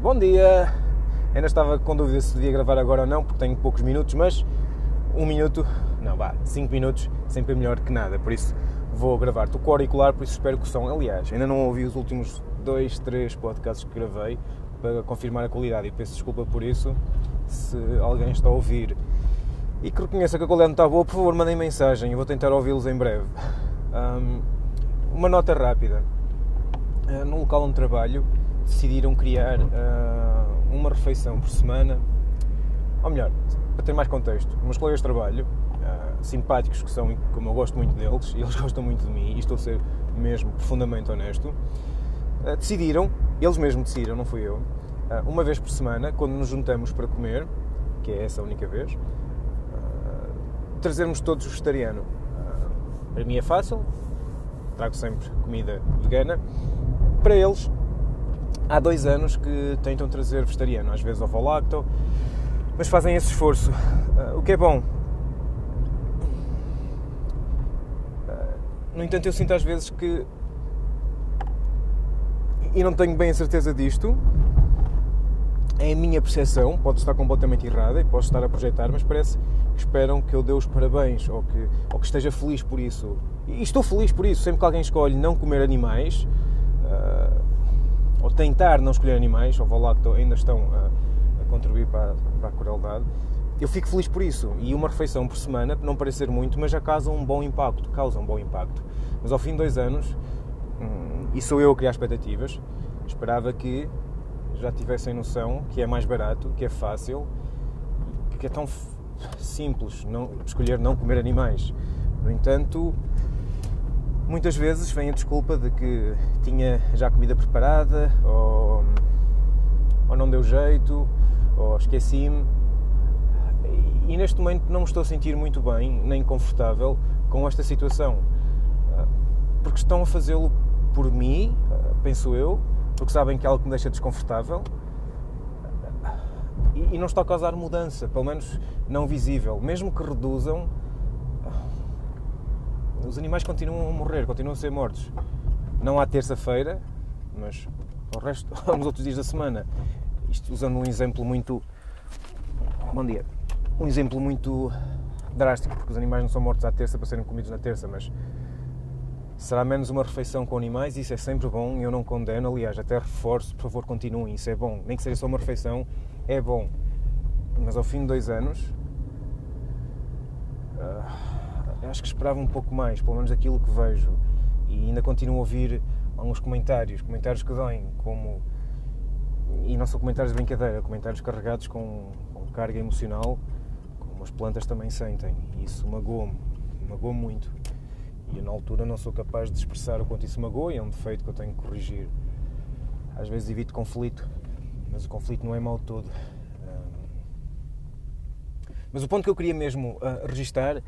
Bom dia! Ainda estava com dúvida se devia gravar agora ou não, porque tenho poucos minutos, mas um minuto, não, vá, cinco minutos, sempre é melhor que nada, por isso vou gravar. Estou com o auricular, por isso espero que o som. Aliás, ainda não ouvi os últimos dois, três podcasts que gravei para confirmar a qualidade e peço desculpa por isso. Se alguém está a ouvir e que reconheça que a qualidade não está boa, por favor, mandem mensagem, eu vou tentar ouvi-los em breve. Um, uma nota rápida. Uh, no local onde trabalho, decidiram criar uh, uma refeição por semana, ou melhor, para ter mais contexto, meus colegas de trabalho, uh, simpáticos que são, como eu gosto muito deles, e eles gostam muito de mim, e estou a ser mesmo profundamente honesto, uh, decidiram, eles mesmos decidiram, não fui eu, uma vez por semana, quando nos juntamos para comer, que é essa a única vez, trazermos todos vegetariano. para mim é fácil, trago sempre comida vegana. Para eles há dois anos que tentam trazer vegetariano, às vezes ovo lacto, mas fazem esse esforço, uh, o que é bom. Uh, no entanto, eu sinto às vezes que, e não tenho bem a certeza disto, é a minha percepção, pode estar completamente errada e posso estar a projetar, mas parece que esperam que eu dê os parabéns ou que, ou que esteja feliz por isso. E estou feliz por isso, sempre que alguém escolhe não comer animais, uh, ou tentar não escolher animais, ou lá que ainda estão a, a contribuir para, para, a crueldade, eu fico feliz por isso. E uma refeição por semana, não parecer muito, mas já causa um bom impacto, causa um bom impacto. Mas ao fim de dois anos, hum, e sou eu a criar expectativas, esperava que já tivessem noção que é mais barato, que é fácil, que é tão simples não, escolher não comer animais. No entanto, muitas vezes vem a desculpa de que tinha já comida preparada, ou, ou não deu jeito, ou esqueci-me. E neste momento não me estou a sentir muito bem, nem confortável com esta situação. Porque estão a fazê-lo por mim, penso eu, porque sabem que é algo que me deixa desconfortável e não está a causar mudança, pelo menos não visível. Mesmo que reduzam, os animais continuam a morrer, continuam a ser mortos. Não à terça-feira, mas ao resto, nos outros dias da semana. Isto usando um exemplo muito. Bom dia. Um exemplo muito drástico, porque os animais não são mortos à terça para serem comidos na terça, mas será menos uma refeição com animais, isso é sempre bom, eu não condeno, aliás, até reforço, por favor, continuem, isso é bom. Nem que seja só uma refeição, é bom. Mas ao fim de dois anos, uh, acho que esperava um pouco mais, pelo menos aquilo que vejo. E ainda continuo a ouvir alguns comentários, comentários que doem, como. E não são comentários de brincadeira, comentários carregados com, com carga emocional, como as plantas também sentem. E isso magoa-me, magoa-me muito. E eu, na altura, não sou capaz de expressar o quanto isso magoa e é um defeito que eu tenho que corrigir. Às vezes evito conflito, mas o conflito não é mau todo. Mas o ponto que eu queria mesmo uh, registar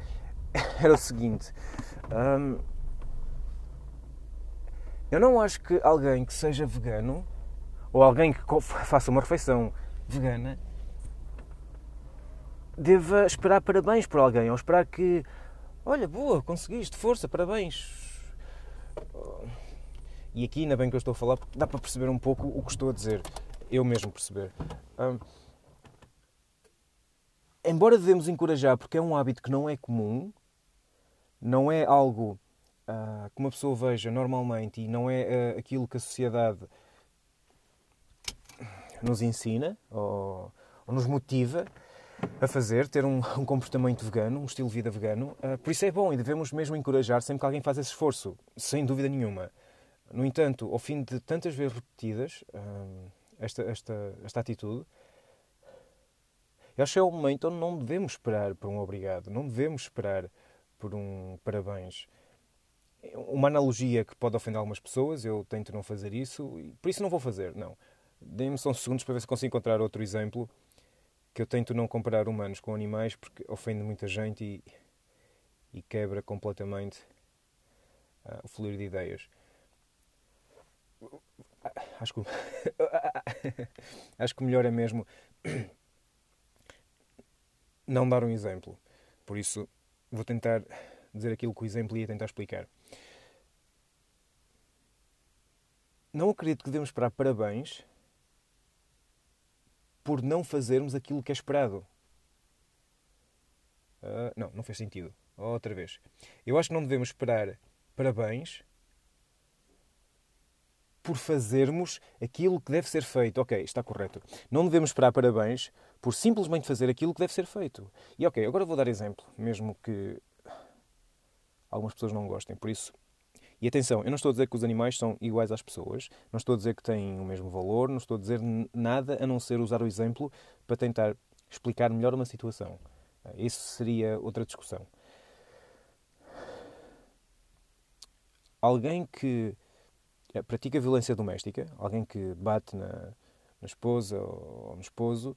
era o seguinte. Hum, eu não acho que alguém que seja vegano ou alguém que faça uma refeição vegana deva esperar parabéns por alguém ou esperar que, olha, boa, conseguiste, força, parabéns. E aqui, ainda bem que eu estou a falar, porque dá para perceber um pouco o que estou a dizer, eu mesmo perceber. Hum, embora devemos encorajar, porque é um hábito que não é comum, não é algo uh, que uma pessoa veja normalmente e não é uh, aquilo que a sociedade nos ensina ou, ou nos motiva a fazer, ter um, um, comportamento vegano, um estilo de vida vegano. Uh, por isso é bom e devemos mesmo encorajar sempre que alguém faz esse esforço, sem dúvida nenhuma. No entanto, ao fim de tantas vezes repetidas esta, esta, esta atitude, eu acho que é o momento onde não devemos esperar por um obrigado, não devemos esperar por um parabéns. Uma analogia que pode ofender algumas pessoas, eu tento não fazer isso, e por isso não vou fazer, não. Deem-me só uns segundos para ver se consigo encontrar outro exemplo, que eu tento não comparar humanos com animais, porque ofende muita gente e, e quebra completamente uh, o fluir de ideias. Acho que, acho que melhor é mesmo não dar um exemplo. Por isso, vou tentar dizer aquilo que o exemplo ia tentar explicar. Não acredito que devemos esperar parabéns por não fazermos aquilo que é esperado. Uh, não, não fez sentido. Outra vez. Eu acho que não devemos esperar parabéns por fazermos aquilo que deve ser feito. Ok, está correto. Não devemos esperar parabéns por simplesmente fazer aquilo que deve ser feito. E ok, agora vou dar exemplo, mesmo que algumas pessoas não gostem. Por isso, e atenção, eu não estou a dizer que os animais são iguais às pessoas, não estou a dizer que têm o mesmo valor, não estou a dizer nada a não ser usar o exemplo para tentar explicar melhor uma situação. Isso seria outra discussão. Alguém que eh, pratica violência doméstica, alguém que bate na, na esposa ou no esposo,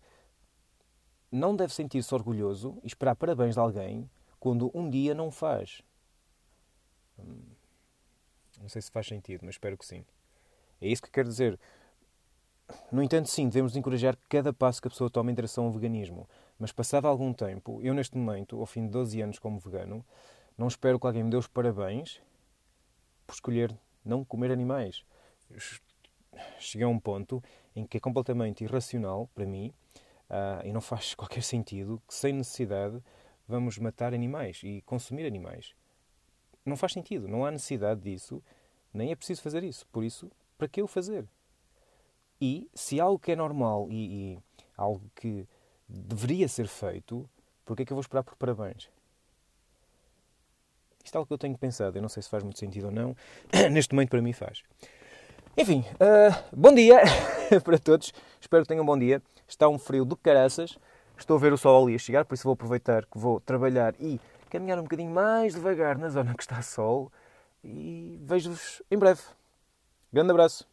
não deve sentir-se orgulhoso e esperar parabéns de alguém quando um dia não faz. Hum, não sei se faz sentido, mas espero que sim. É isso que quero dizer. No entanto, sim, devemos encorajar cada passo que a pessoa toma em direção ao veganismo. Mas passado algum tempo, eu neste momento, ao fim de 12 anos como vegano, não espero que alguém me dê os parabéns por escolher não comer animais. Cheguei a um ponto em que é completamente irracional para mim uh, e não faz qualquer sentido que, sem necessidade, vamos matar animais e consumir animais. Não faz sentido, não há necessidade disso, nem é preciso fazer isso. Por isso, para que o fazer? E se algo que é normal e, e algo que deveria ser feito, por que é que eu vou esperar por parabéns? Isto é algo que eu tenho pensado, eu não sei se faz muito sentido ou não, neste momento para mim faz. Enfim, uh, bom dia para todos, espero que tenham um bom dia. Está um frio do caraças, estou a ver o sol ali a chegar, por isso vou aproveitar que vou trabalhar e caminhar um bocadinho mais devagar na zona que está sol e vejo-vos em breve. Grande abraço.